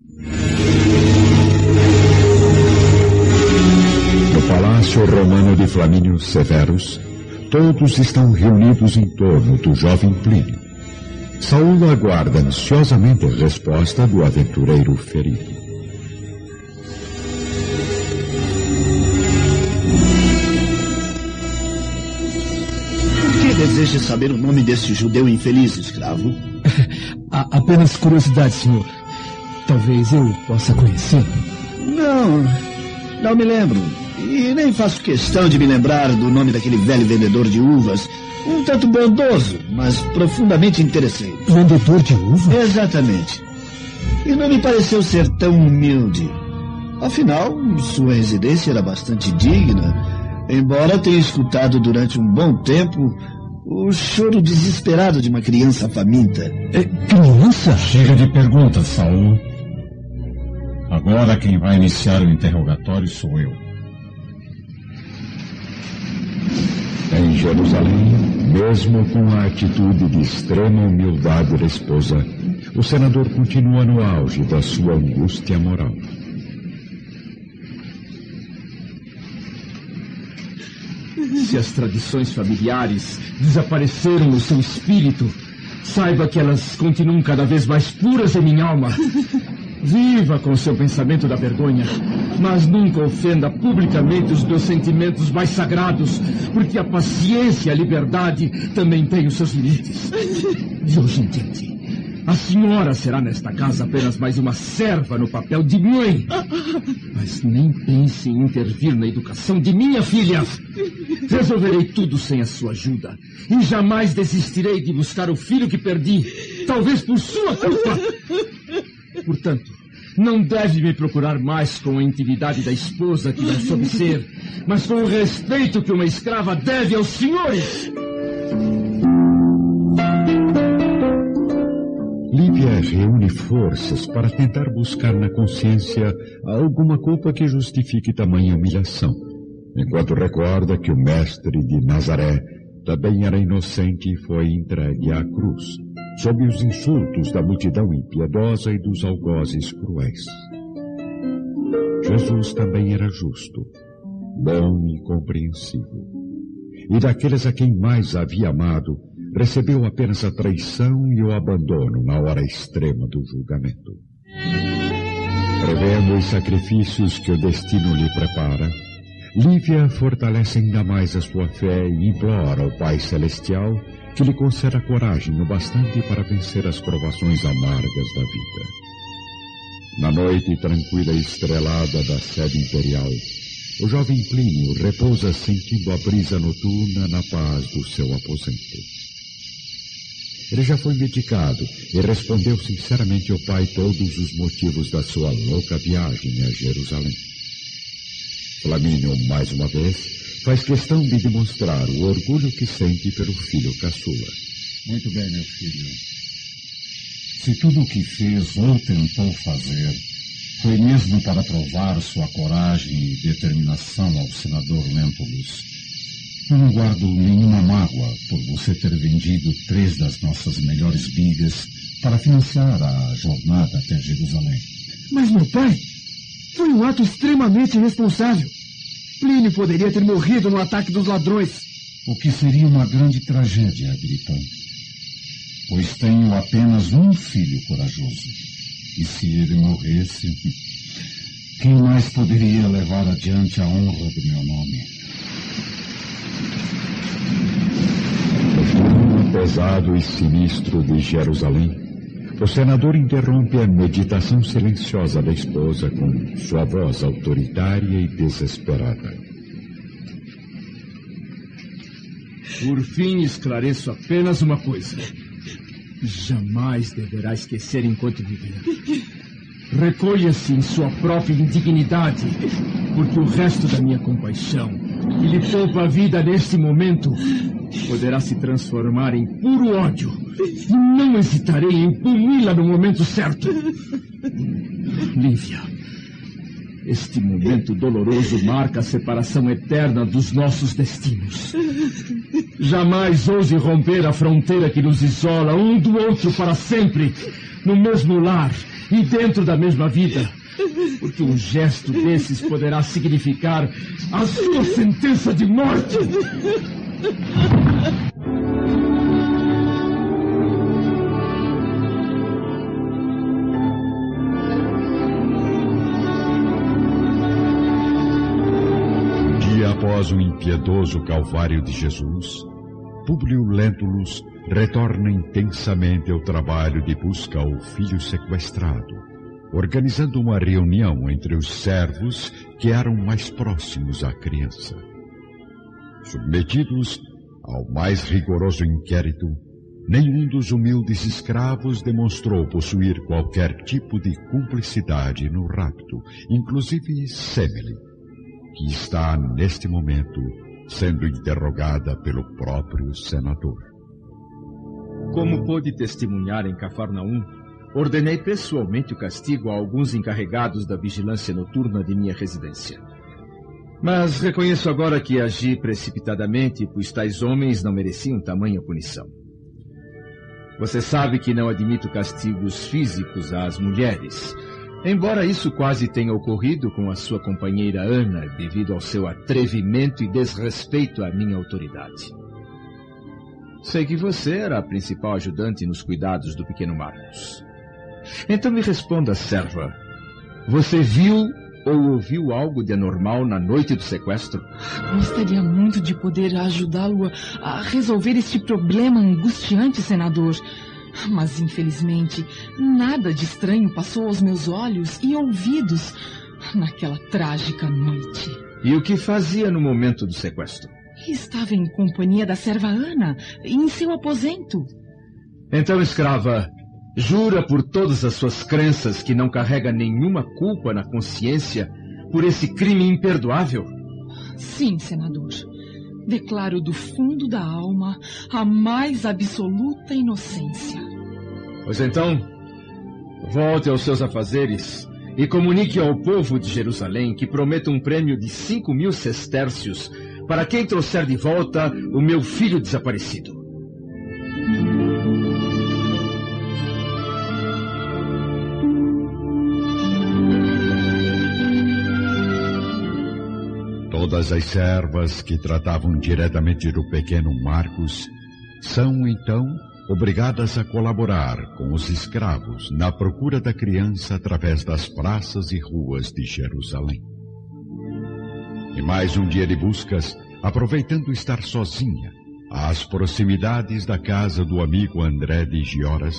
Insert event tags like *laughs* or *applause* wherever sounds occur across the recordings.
No Palácio Romano de Flamínio Severus, todos estão reunidos em torno do jovem Plínio. Saúl aguarda ansiosamente a resposta do aventureiro ferido. Por que deseja saber o nome desse judeu infeliz, escravo? *laughs* apenas curiosidade, senhor. Talvez eu possa conhecê-lo. Não, não me lembro. E nem faço questão de me lembrar do nome daquele velho vendedor de uvas. Um tanto bondoso, mas profundamente interessante. Vendedor de uvas? Exatamente. E não me pareceu ser tão humilde. Afinal, sua residência era bastante digna, embora tenha escutado durante um bom tempo o choro desesperado de uma criança faminta. É, criança? Chega de perguntas, Saul. Agora quem vai iniciar o interrogatório sou eu. Em Jerusalém, mesmo com a atitude de extrema humildade da esposa, o senador continua no auge da sua angústia moral. Se as tradições familiares desapareceram no seu espírito, saiba que elas continuam cada vez mais puras em minha alma. Viva com seu pensamento da vergonha, mas nunca ofenda publicamente os meus sentimentos mais sagrados, porque a paciência e a liberdade também têm os seus limites. De hoje em diante, a senhora será nesta casa apenas mais uma serva no papel de mãe. Mas nem pense em intervir na educação de minha filha. Resolverei tudo sem a sua ajuda. E jamais desistirei de buscar o filho que perdi, talvez por sua culpa. Portanto, não deve me procurar mais com a intimidade da esposa que não soube ser, mas com o respeito que uma escrava deve aos senhores. Lívia reúne forças para tentar buscar na consciência alguma culpa que justifique tamanha humilhação, enquanto recorda que o mestre de Nazaré também era inocente e foi entregue à cruz sob os insultos da multidão impiedosa e dos algozes cruéis. Jesus também era justo, bom e compreensivo. E daqueles a quem mais havia amado, recebeu apenas a traição e o abandono na hora extrema do julgamento. Prevendo os sacrifícios que o destino lhe prepara, Lívia fortalece ainda mais a sua fé e implora ao Pai Celestial que lhe conceda coragem o bastante para vencer as provações amargas da vida. Na noite tranquila e estrelada da sede imperial, o jovem Plínio repousa sentindo a brisa noturna na paz do seu aposento. Ele já foi medicado e respondeu sinceramente ao pai todos os motivos da sua louca viagem a Jerusalém. Flamínio, mais uma vez, faz questão de demonstrar o orgulho que sente pelo filho caçula. Muito bem, meu filho. Se tudo o que fez ou tentou fazer foi mesmo para provar sua coragem e determinação ao senador Lentulus, eu não guardo nenhuma mágoa por você ter vendido três das nossas melhores bigas para financiar a jornada até Jerusalém. Mas, meu pai, foi um ato extremamente irresponsável. Plínio poderia ter morrido no ataque dos ladrões. O que seria uma grande tragédia, Agripa. Pois tenho apenas um filho corajoso. E se ele morresse, quem mais poderia levar adiante a honra do meu nome? No clima pesado e sinistro de Jerusalém, o senador interrompe a meditação silenciosa da esposa com sua voz autoritária e desesperada. Por fim, esclareço apenas uma coisa. Jamais deverá esquecer enquanto viver. Recolha-se em sua própria indignidade, porque o resto da minha compaixão, que lhe poupa a vida neste momento, poderá se transformar em puro ódio. E não hesitarei em puni-la no momento certo. Lívia, este momento doloroso marca a separação eterna dos nossos destinos. Jamais ouse romper a fronteira que nos isola um do outro para sempre. no mesmo lar e dentro da mesma vida. Porque um gesto desses poderá significar a sua sentença de morte. Dia após o impiedoso Calvário de Jesus, Públio Lentulus retorna intensamente ao trabalho de busca ao filho sequestrado, organizando uma reunião entre os servos que eram mais próximos à criança. Submetidos ao mais rigoroso inquérito, nenhum dos humildes escravos demonstrou possuir qualquer tipo de cumplicidade no rapto, inclusive Semele, que está neste momento sendo interrogada pelo próprio senador. Como pôde testemunhar em Cafarnaum, ordenei pessoalmente o castigo a alguns encarregados da vigilância noturna de minha residência. Mas reconheço agora que agi precipitadamente, pois tais homens não mereciam tamanha punição. Você sabe que não admito castigos físicos às mulheres, embora isso quase tenha ocorrido com a sua companheira Ana devido ao seu atrevimento e desrespeito à minha autoridade. Sei que você era a principal ajudante nos cuidados do pequeno Marcos. Então me responda, serva. Você viu ou ouviu algo de anormal na noite do sequestro? Gostaria muito de poder ajudá-lo a resolver este problema angustiante, senador. Mas, infelizmente, nada de estranho passou aos meus olhos e ouvidos naquela trágica noite. E o que fazia no momento do sequestro? Estava em companhia da serva Ana, em seu aposento. Então, escrava, jura por todas as suas crenças que não carrega nenhuma culpa na consciência por esse crime imperdoável? Sim, senador. Declaro do fundo da alma a mais absoluta inocência. Pois então, volte aos seus afazeres e comunique ao povo de Jerusalém que prometo um prêmio de cinco mil sestércios para quem trouxer de volta o meu filho desaparecido. Todas as servas que tratavam diretamente do pequeno Marcos são, então, obrigadas a colaborar com os escravos na procura da criança através das praças e ruas de Jerusalém. E mais um dia de buscas, aproveitando estar sozinha, às proximidades da casa do amigo André de Gioras,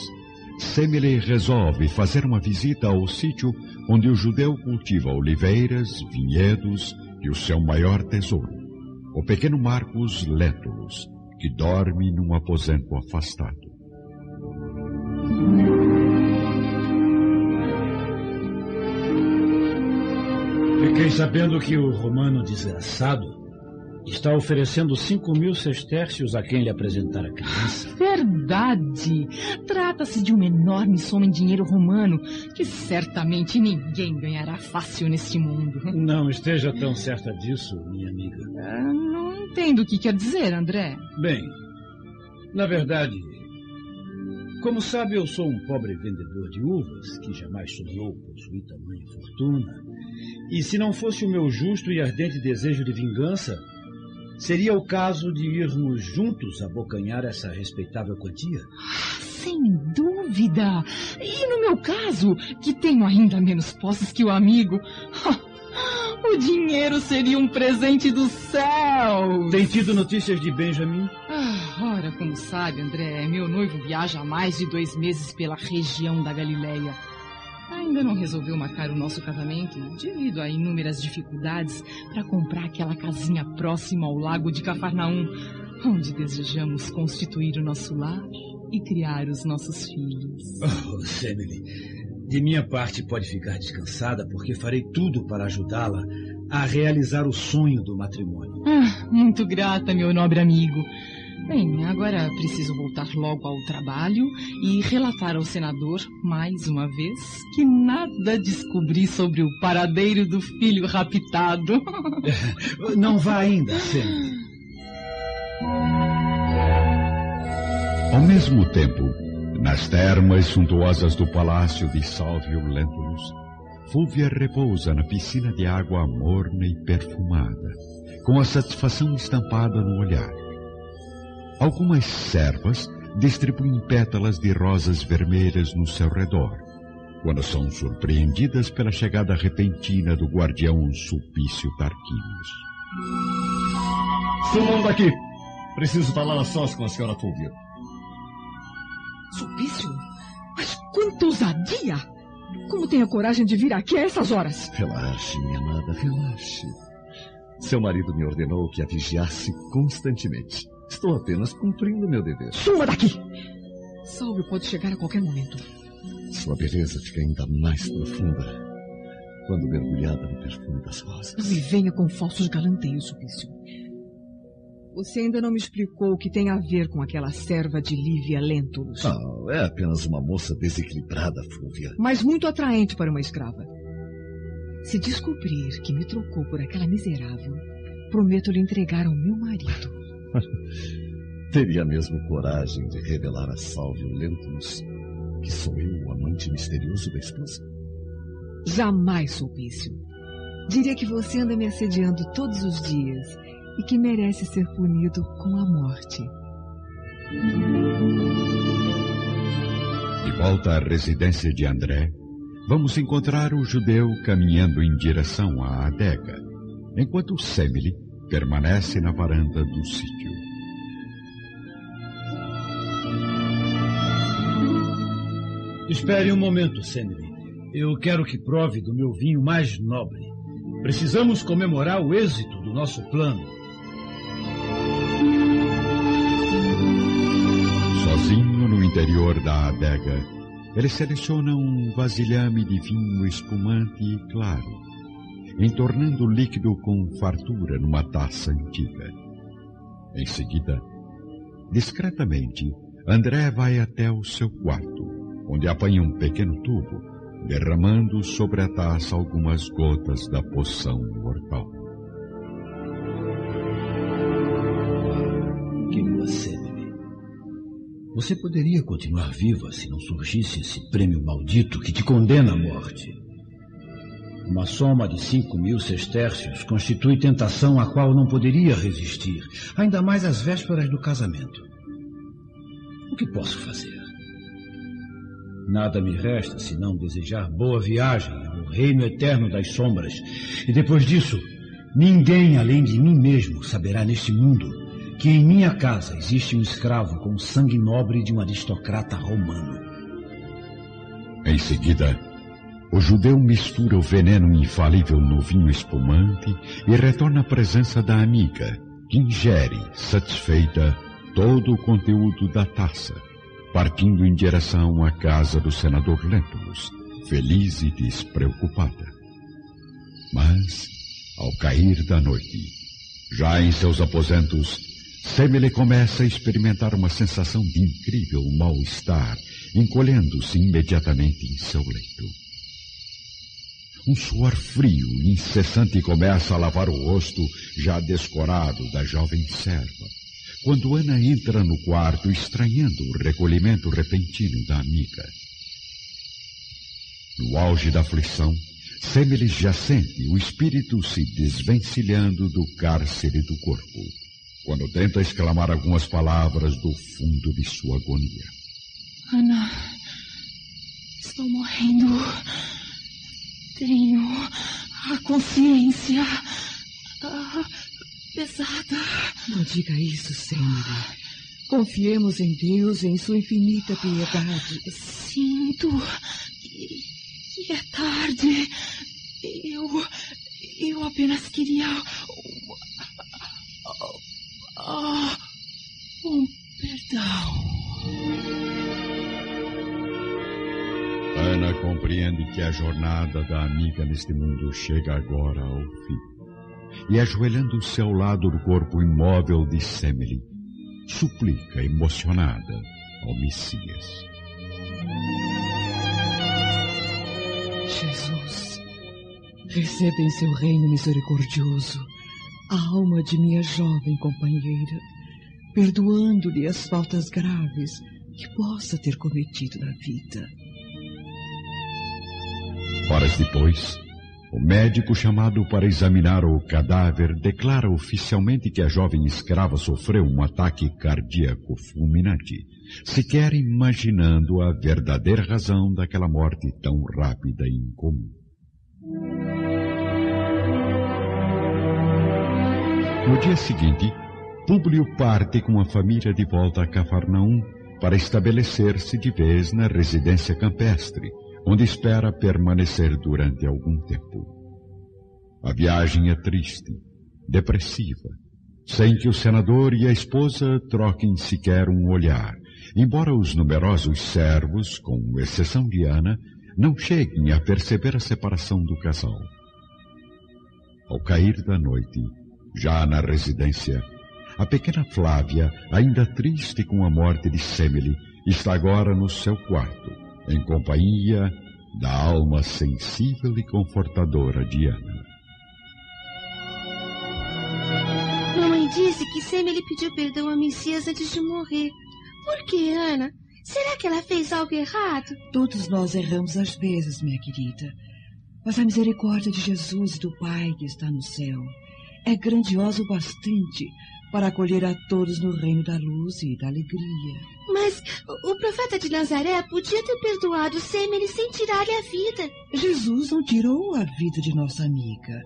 Semele resolve fazer uma visita ao sítio onde o judeu cultiva oliveiras, vinhedos e o seu maior tesouro, o pequeno Marcos Lentulus, que dorme num aposento afastado. Fiquei sabendo que o romano desgraçado está oferecendo cinco mil sestércios a quem lhe apresentar a criança. Verdade! Trata-se de uma enorme soma em dinheiro romano que certamente ninguém ganhará fácil neste mundo. Não esteja tão certa disso, minha amiga. Ah, não entendo o que quer dizer, André. Bem, na verdade, como sabe, eu sou um pobre vendedor de uvas que jamais sonhou possuir tamanha fortuna. E se não fosse o meu justo e ardente desejo de vingança, seria o caso de irmos juntos abocanhar essa respeitável quantia? Sem dúvida. E no meu caso, que tenho ainda menos posses que o amigo, *laughs* o dinheiro seria um presente do céu. Tem tido notícias de Benjamin? Ah, ora, como sabe, André, meu noivo viaja há mais de dois meses pela região da Galileia. Ainda não resolveu marcar o nosso casamento devido a inúmeras dificuldades para comprar aquela casinha próxima ao lago de Cafarnaum, onde desejamos constituir o nosso lar e criar os nossos filhos. *laughs* Oh, Semele, de minha parte pode ficar descansada porque farei tudo para ajudá-la a realizar o sonho do matrimônio. Ah, muito grata, meu nobre amigo. Bem, agora preciso voltar logo ao trabalho e relatar ao senador, mais uma vez, que nada descobri sobre o paradeiro do filho raptado. *laughs* Não vá ainda, Semele. Ao mesmo tempo, Nas termas suntuosas do palácio de Salvio Lentulus, Fúvia repousa na piscina de água morna e perfumada, com a satisfação estampada no olhar. Algumas servas distribuem pétalas de rosas vermelhas no seu redor, quando são surpreendidas pela chegada repentina do guardião Sulpício Tarquinius. Sumam daqui! Preciso falar a sós com a senhora Fúvia. Sulpício? Mas quanta ousadia! Como tem a coragem de vir aqui a essas horas? Relaxe, minha amada, relaxe. Seu marido me ordenou que a vigiasse constantemente. Estou apenas cumprindo meu dever. Suma daqui! Salve pode chegar a qualquer momento. Sua beleza fica ainda mais profunda quando mergulhada no perfume das rosas. Não me venha com falsos galanteios, Sulpício. Você ainda não me explicou o que tem a ver com aquela serva de Lívia Lentulus. Não, é apenas uma moça desequilibrada, Fúvia. Mas muito atraente para uma escrava. Se descobrir que me trocou por aquela miserável, prometo lhe entregar ao meu marido. *laughs* Teria mesmo coragem de revelar a Salvio Lentulus que sou eu o amante misterioso da esposa? Jamais, Sulpício. Diria que você anda me assediando todos os dias e que merece ser punido com a morte. De volta à residência de André, vamos encontrar o judeu caminhando em direção à adega, enquanto Semele permanece na varanda do sítio. Espere um momento, Semele. Eu quero que prove do meu vinho mais nobre. Precisamos comemorar o êxito do nosso plano. Sozinho no interior da adega, ele seleciona um vasilhame de vinho espumante e claro, entornando o líquido com fartura numa taça antiga. Em seguida, discretamente, André vai até o seu quarto, onde apanha um pequeno tubo, derramando sobre a taça algumas gotas da poção mortal. Querida Semele, você poderia continuar viva se não surgisse esse prêmio maldito que te condena à morte. Uma soma de cinco mil sestércios constitui tentação a qual não poderia resistir, ainda mais às vésperas do casamento. O que posso fazer? Nada me resta senão desejar boa viagem ao reino eterno das sombras. E depois disso, ninguém além de mim mesmo saberá neste mundo que em minha casa existe um escravo com sangue nobre de um aristocrata romano. Em seguida, o judeu mistura o veneno infalível no vinho espumante e retorna à presença da amiga, que ingere, satisfeita, todo o conteúdo da taça partindo em direção à casa do senador Lentulus, feliz e despreocupada. Mas, ao cair da noite, já em seus aposentos, Semele começa a experimentar uma sensação de incrível mal-estar, encolhendo-se imediatamente em seu leito. Um suor frio e incessante começa a lavar o rosto já descorado da jovem serva quando Ana entra no quarto estranhando o recolhimento repentino da amiga. No auge da aflição, Semele já sente o espírito se desvencilhando do cárcere do corpo, quando tenta exclamar algumas palavras do fundo de sua agonia. Ana, estou morrendo. Tenho a consciência. Pesada. Não diga isso, Senhora. Confiemos em Deus e em sua infinita piedade. Sinto que é tarde. Eu. Eu apenas queria. Um perdão. Ana compreende que a jornada da amiga neste mundo chega agora ao fim e ajoelhando-se ao lado do corpo imóvel de Semele, suplica emocionada ao Messias. Jesus, receba em seu reino misericordioso a alma de minha jovem companheira, perdoando-lhe as faltas graves que possa ter cometido na vida. Horas depois, o médico chamado para examinar o cadáver declara oficialmente que a jovem escrava sofreu um ataque cardíaco fulminante, sequer imaginando a verdadeira razão daquela morte tão rápida e incomum. No dia seguinte, Públio parte com a família de volta a Cafarnaum para estabelecer-se de vez na residência campestre, onde espera permanecer durante algum tempo. A viagem é triste, depressiva, sem que o senador e a esposa troquem sequer um olhar, embora os numerosos servos, com exceção de Ana, não cheguem a perceber a separação do casal. Ao cair da noite, já na residência, a pequena Flávia, ainda triste com a morte de Semele, está agora no seu quarto, em companhia da alma sensível e confortadora de Ana. Mamãe disse que Semele pediu perdão a Messias antes de morrer. Por que, Ana? Será que ela fez algo errado? Todos nós erramos às vezes, minha querida. Mas a misericórdia de Jesus e do Pai que está no céu é grandiosa o bastante para acolher a todos no reino da luz e da alegria. Mas o profeta de Nazaré podia ter perdoado Semele sem tirar-lhe a vida. Jesus não tirou a vida de nossa amiga.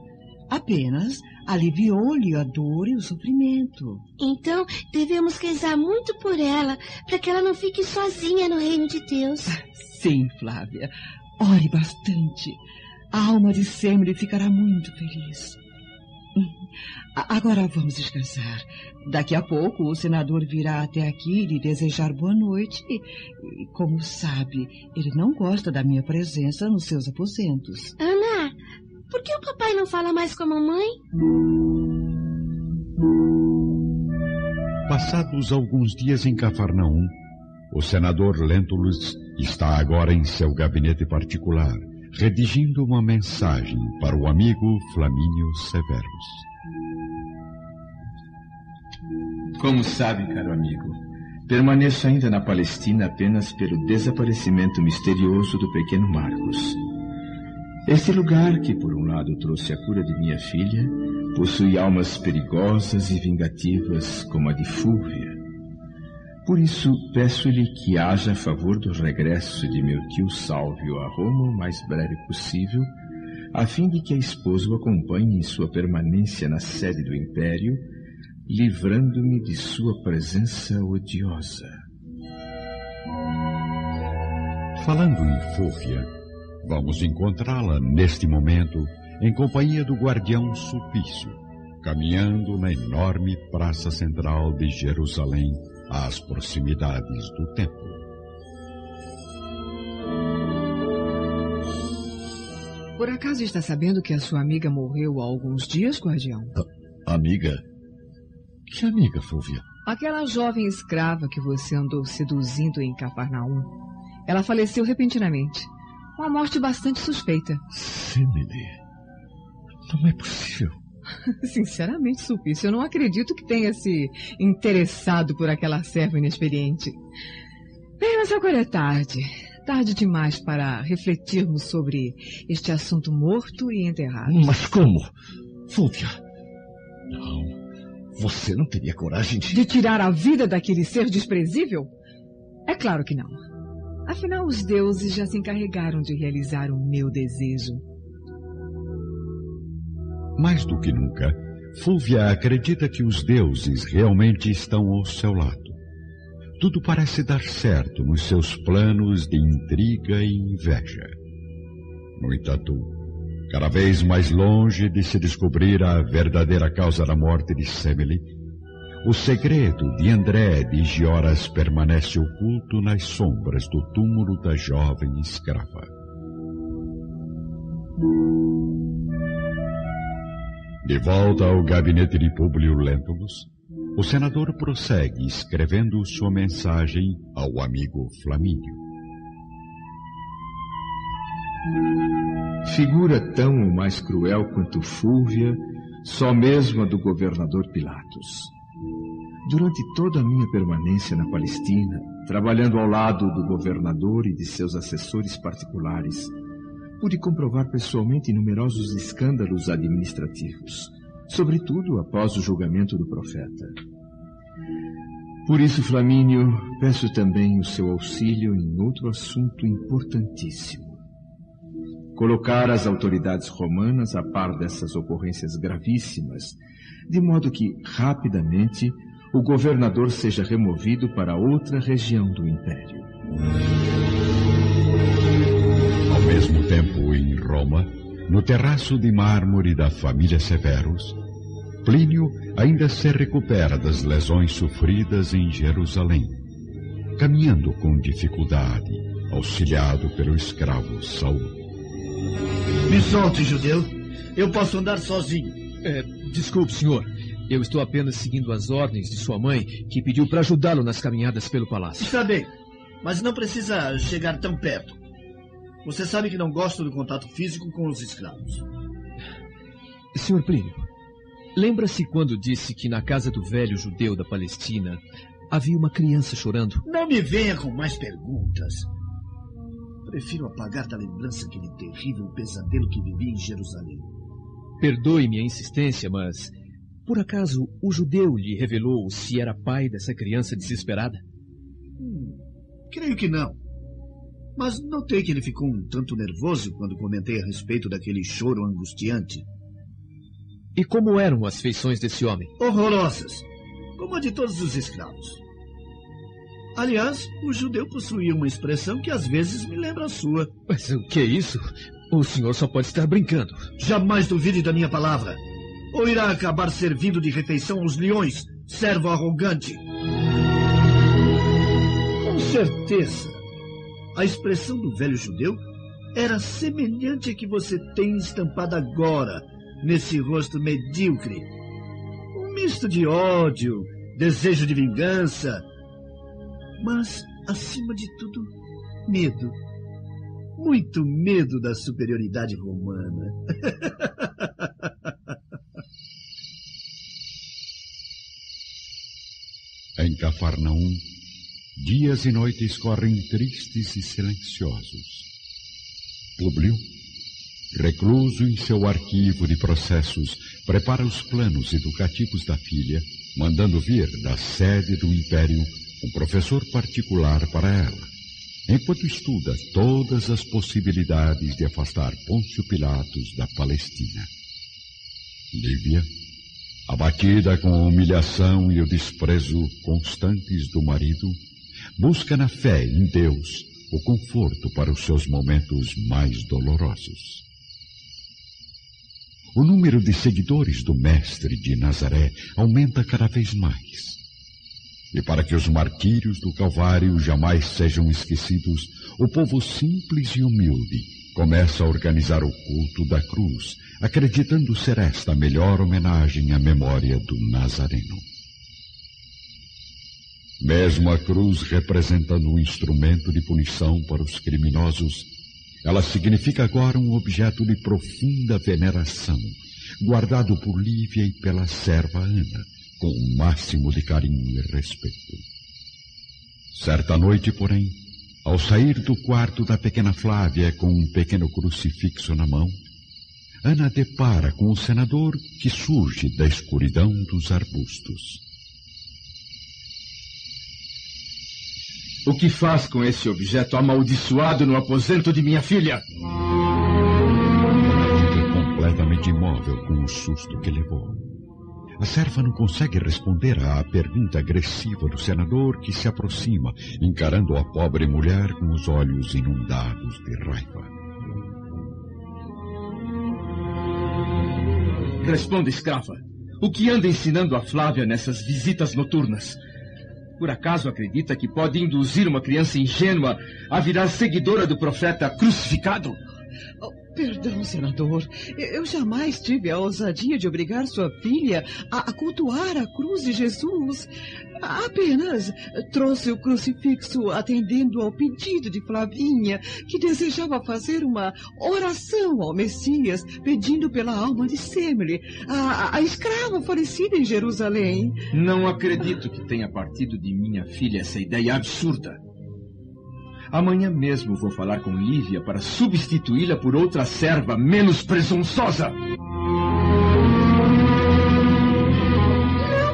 Apenas aliviou-lhe a dor e o sofrimento. Então, devemos rezar muito por ela, para que ela não fique sozinha no reino de Deus. *laughs* Sim, Flávia. Ore bastante. A alma de Semele ficará muito feliz. *laughs* Agora vamos descansar. Daqui a pouco o senador virá até aqui lhe desejar boa noite. E, como sabe, ele não gosta da minha presença nos seus aposentos. Ana, por que o papai não fala mais com a mamãe? Passados alguns dias em Cafarnaum, o senador Lentulus está agora em seu gabinete particular, redigindo uma mensagem para o amigo Flamínio Severus. Como sabe, caro amigo, permaneço ainda na Palestina apenas pelo desaparecimento misterioso do pequeno Marcos. Este lugar, que por um lado trouxe a cura de minha filha, possui almas perigosas e vingativas como a de Fúvia. Por isso, peço-lhe que haja a favor do regresso de meu tio Sálvio a Roma o mais breve possível, a fim de que a esposa o acompanhe em sua permanência na sede do Império, livrando-me de sua presença odiosa. Falando em Fúvia, vamos encontrá-la neste momento em companhia do guardião Sulpício, caminhando na enorme praça central de Jerusalém, às proximidades do templo. Por acaso está sabendo que a sua amiga morreu há alguns dias, guardião? A amiga? Que amiga, Fúvia? Aquela jovem escrava que você andou seduzindo em Cafarnaum. Ela faleceu repentinamente. Uma morte bastante suspeita. Semele. Não é possível. *laughs* Sinceramente, Sulpício, eu não acredito que tenha se interessado por aquela serva inexperiente. Bem, mas agora é tarde. Tarde demais para refletirmos sobre este assunto morto e enterrado. Mas como? Fúvia. Não. Você não teria coragem de. De tirar a vida daquele ser desprezível? É claro que não. Afinal, os deuses já se encarregaram de realizar o meu desejo. Mais do que nunca, Fúvia acredita que os deuses realmente estão ao seu lado. Tudo parece dar certo nos seus planos de intriga e inveja. No entanto, cada vez mais longe de se descobrir a verdadeira causa da morte de Semele, o segredo de André de Gioras permanece oculto nas sombras do túmulo da jovem escrava. De volta ao gabinete de Públio Lentulus, o senador prossegue escrevendo sua mensagem ao amigo Flamínio. Figura tão ou mais cruel quanto Fúvia, só mesmo a do governador Pilatos. Durante toda a minha permanência na Palestina, Trabalhando ao lado do governador e de seus assessores particulares, pude comprovar pessoalmente numerosos escândalos administrativos, sobretudo após o julgamento do profeta. Por isso, Flamínio, peço também o seu auxílio em outro assunto importantíssimo. Colocar as autoridades romanas a par dessas ocorrências gravíssimas, de modo que, rapidamente, o governador seja removido para outra região do império. Ao mesmo tempo, em Roma, no terraço de mármore da família Severus, Plínio ainda se recupera das lesões sofridas em Jerusalém, caminhando com dificuldade, auxiliado pelo escravo Saul. Me solte, judeu. Eu posso andar sozinho. É, desculpe, senhor. Eu estou apenas seguindo as ordens de sua mãe, que pediu para ajudá-lo nas caminhadas pelo palácio. Está bem, mas não precisa chegar tão perto. Você sabe que não gosto do contato físico com os escravos. Senhor Plínio, Lembra-se quando disse que na casa do velho judeu da Palestina havia uma criança chorando? Não me venha com mais perguntas. Prefiro apagar da lembrança aquele terrível pesadelo que vivi em Jerusalém. Perdoe minha insistência, mas por acaso o judeu lhe revelou se era pai dessa criança desesperada? Hum, creio que não. Mas notei que ele ficou um tanto nervoso quando comentei a respeito daquele choro angustiante. E como eram as feições desse homem? Horrorosas, como a de todos os escravos. Aliás, o judeu possuía uma expressão que às vezes me lembra a sua. Mas o que é isso? O senhor só pode estar brincando. Jamais duvide da minha palavra. Ou irá acabar servindo de refeição aos leões, servo arrogante. Com certeza. A expressão do velho judeu era semelhante à que você tem estampada agora nesse rosto medíocre. Um misto de ódio, desejo de vingança, mas, acima de tudo, medo. Muito medo da superioridade romana. em Cafarnaum, dias e noites correm tristes e silenciosos. Publio recluso em seu arquivo de processos, prepara os planos educativos da filha, mandando vir da sede do Império um professor particular para ela, enquanto estuda todas as possibilidades de afastar Pôncio Pilatos da Palestina. Lívia, abatida com a humilhação e o desprezo constantes do marido, busca na fé em Deus o conforto para os seus momentos mais dolorosos. O número de seguidores do Mestre de Nazaré aumenta cada vez mais. E para que os martírios do Calvário jamais sejam esquecidos, o povo simples e humilde começa a organizar o culto da cruz, acreditando ser esta a melhor homenagem à memória do Nazareno. Mesmo a cruz representando um instrumento de punição para os criminosos, ela significa agora um objeto de profunda veneração, guardado por Lívia e pela serva Ana, com o máximo de carinho e respeito. Certa noite, porém, ao sair do quarto da pequena Flávia com um pequeno crucifixo na mão, Ana depara com o senador que surge da escuridão dos arbustos. O que faz com esse objeto amaldiçoado no aposento de minha filha? Fica completamente imóvel com o susto que levou. A serva não consegue responder à pergunta agressiva do senador que se aproxima, encarando a pobre mulher com os olhos inundados de raiva. Responda, escrava. O que anda ensinando a Flávia nessas visitas noturnas? Por acaso acredita que pode induzir uma criança ingênua a virar seguidora do profeta crucificado? Perdão, senador. Eu jamais tive a ousadia de obrigar sua filha a, cultuar a cruz de Jesus. Apenas trouxe o crucifixo atendendo ao pedido de Flavinha, que desejava fazer uma oração ao Messias, pedindo pela alma de Semele, a, a escrava falecida em Jerusalém. Não acredito que tenha partido de minha filha essa ideia absurda. Amanhã mesmo vou falar com Lívia para substituí-la por outra serva menos presunçosa. Não,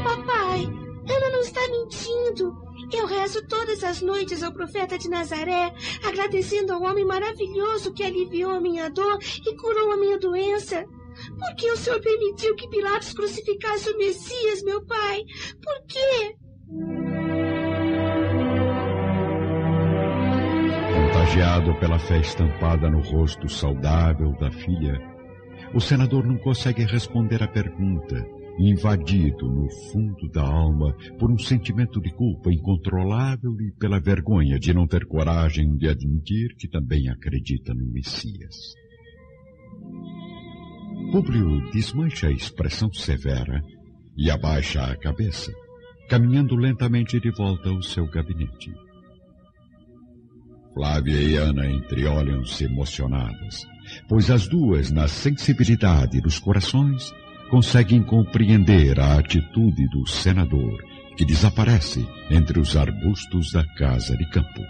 papai. Ana não está mentindo. Eu rezo todas as noites ao profeta de Nazaré, agradecendo ao homem maravilhoso que aliviou a minha dor e curou a minha doença. Por que o Senhor permitiu que Pilatos crucificasse o Messias, meu pai? Por quê? Contagiado pela fé estampada no rosto saudável da filha, o senador não consegue responder à pergunta, invadido no fundo da alma por um sentimento de culpa incontrolável e pela vergonha de não ter coragem de admitir que também acredita no Messias. Públio desmancha a expressão severa e abaixa a cabeça, caminhando lentamente de volta ao seu gabinete. Flávia e Ana entreolham-se emocionadas, pois as duas, na sensibilidade dos corações, conseguem compreender a atitude do senador, que desaparece entre os arbustos da casa de campo.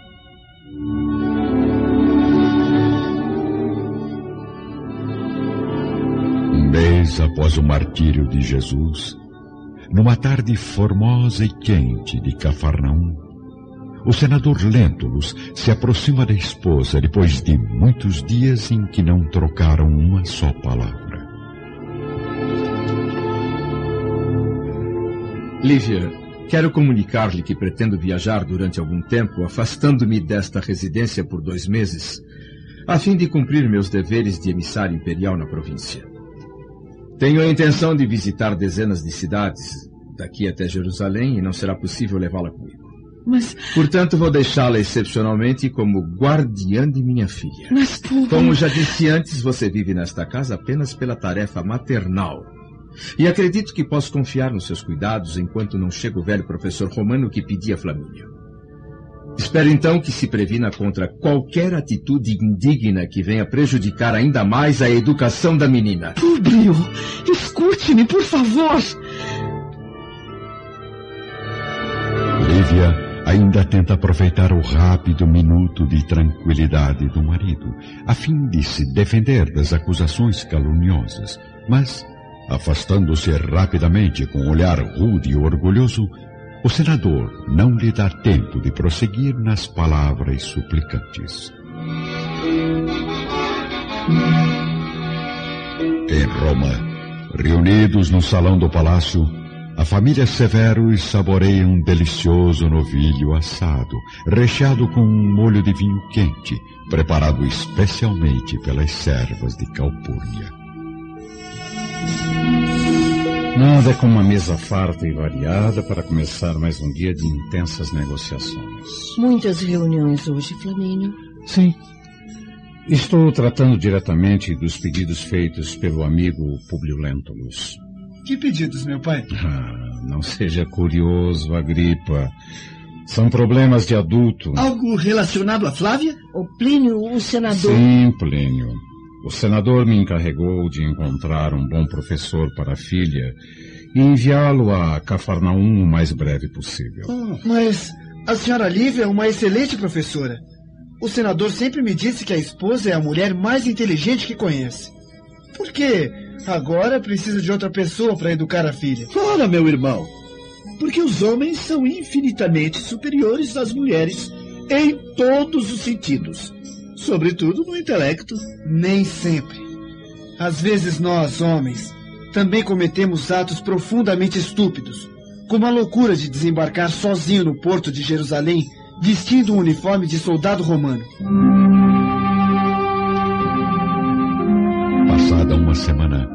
Um mês após o martírio de Jesus, numa tarde formosa e quente de Cafarnaum, o senador Lentulus se aproxima da esposa depois de muitos dias em que não trocaram uma só palavra. Lívia, quero comunicar-lhe que pretendo viajar durante algum tempo, afastando-me desta residência por dois meses, a fim de cumprir meus deveres de emissário imperial na província. Tenho a intenção de visitar dezenas de cidades daqui até Jerusalém e não será possível levá-la comigo. Mas. Portanto, vou deixá-la excepcionalmente como guardiã de minha filha. Mas, por... Como já disse antes, você vive nesta casa apenas pela tarefa maternal. E acredito que posso confiar nos seus cuidados enquanto não chega o velho professor romano que pedia Flamínio. Espero então que se previna contra qualquer atitude indigna que venha prejudicar ainda mais a educação da menina. Públio, escute-me, por favor. Lívia ainda tenta aproveitar o rápido minuto de tranquilidade do marido, a fim de se defender das acusações caluniosas, mas, afastando-se rapidamente com um olhar rude e orgulhoso, o senador não lhe dá tempo de prosseguir nas palavras suplicantes. Em Roma, reunidos no salão do palácio, a família Severus saboreia um delicioso novilho assado, recheado com um molho de vinho quente, preparado especialmente pelas servas de Calpurnia. Nada como uma mesa farta e variada para começar mais um dia de intensas negociações. Muitas reuniões hoje, Flamínio? Sim. Estou tratando diretamente dos pedidos feitos pelo amigo Publio Lentulus. Que pedidos, meu pai? Ah, não seja curioso, Agripa. São problemas de adulto. Algo relacionado a Flávia? O Plínio, o senador. Sim, Plínio. O senador me encarregou de encontrar um bom professor para a filha e enviá-lo a Cafarnaum o mais breve possível. Oh, mas a senhora Lívia é uma excelente professora. O senador sempre me disse que a esposa é a mulher mais inteligente que conhece. Por que Agora precisa de outra pessoa para educar a filha. Ora, meu irmão, porque os homens são infinitamente superiores às mulheres em todos os sentidos, sobretudo no intelecto. Nem sempre. Às vezes nós, homens, também cometemos atos profundamente estúpidos, como a loucura de desembarcar sozinho no porto de Jerusalém, vestindo um uniforme de soldado romano. Semana,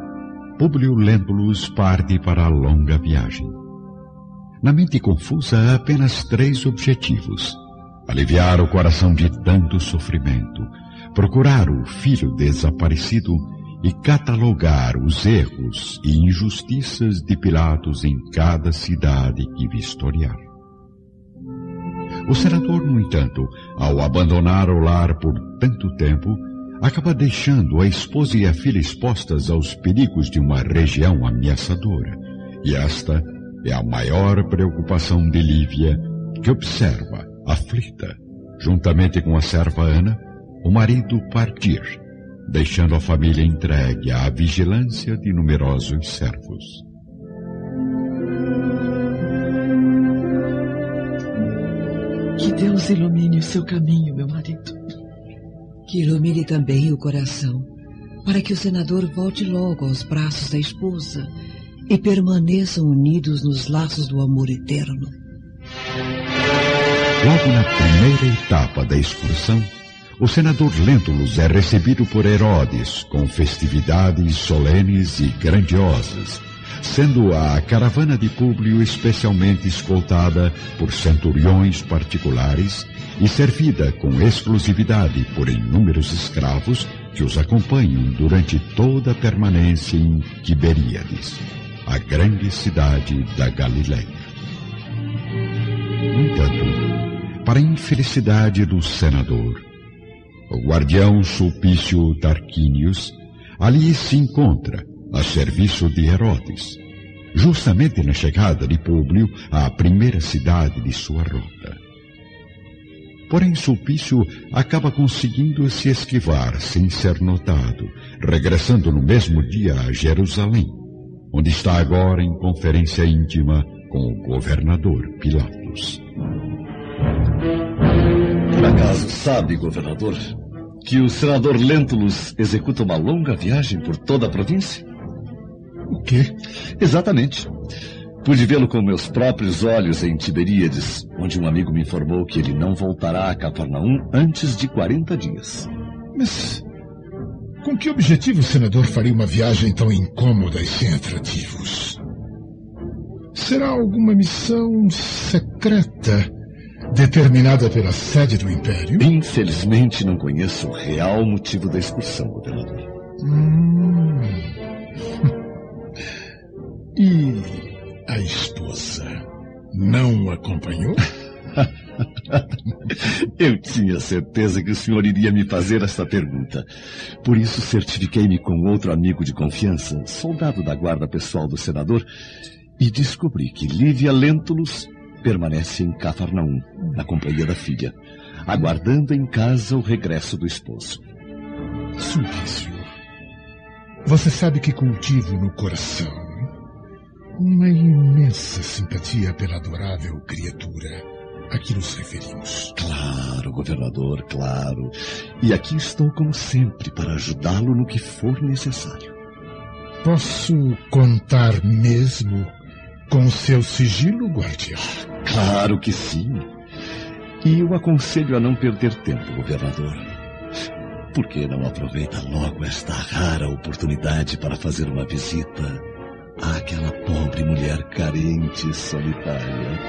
Publio Lentulus parte para a longa viagem. Na mente confusa há apenas três objetivos. Aliviar o coração de tanto sofrimento, procurar o filho desaparecido e catalogar os erros e injustiças de Pilatos em cada cidade que vistoriar. O senador, no entanto, ao abandonar o lar por tanto tempo, acaba deixando a esposa e a filha expostas aos perigos de uma região ameaçadora. E esta é a maior preocupação de Lívia, que observa, aflita, juntamente com a serva Ana, o marido partir, deixando a família entregue à vigilância de numerosos servos. Que Deus ilumine o seu caminho, meu marido. Que ilumine também o coração, para que o senador volte logo aos braços da esposa e permaneçam unidos nos laços do amor eterno. Logo na primeira etapa da excursão, o senador Lentulus é recebido por Herodes com festividades solenes e grandiosas, sendo a caravana de Públio especialmente escoltada por centuriões particulares e servida com exclusividade por inúmeros escravos que os acompanham durante toda a permanência em Tiberíades, a grande cidade da Galileia. No entanto, para a infelicidade do senador, o guardião Sulpício Tarquínios ali se encontra a serviço de Herodes, justamente na chegada de Públio à primeira cidade de sua rota. Porém, Sulpício acaba conseguindo se esquivar sem ser notado, regressando no mesmo dia a Jerusalém, onde está agora em conferência íntima com o governador Pilatos. Por acaso sabe, governador, que o senador Lentulus executa uma longa viagem por toda a província? O quê? Exatamente. Pude vê-lo com meus próprios olhos em Tiberíades, onde um amigo me informou que ele não voltará a Cafarnaum antes de 40 dias. Mas com que objetivo o senador faria uma viagem tão incômoda e sem atrativos? Será alguma missão secreta determinada pela sede do Império? Infelizmente não conheço o real motivo da excursão, governador. Hum. E a esposa não o acompanhou? *laughs* Eu tinha certeza que o senhor iria me fazer esta pergunta. Por isso certifiquei-me com outro amigo de confiança, soldado da guarda pessoal do senador, e descobri que Lívia Lentulus permanece em Cafarnaum, na companhia da filha, aguardando em casa o regresso do esposo. Sulpício, você sabe que cultivo no coração uma imensa simpatia pela adorável criatura a que nos referimos. Claro, governador, claro. E aqui estou, como sempre, para ajudá-lo no que for necessário. Posso contar mesmo com seu sigilo, guardião? Claro que sim. E eu aconselho a não perder tempo, governador. Por que não aproveita logo esta rara oportunidade para fazer uma visita àquela pobre mulher carente e solitária.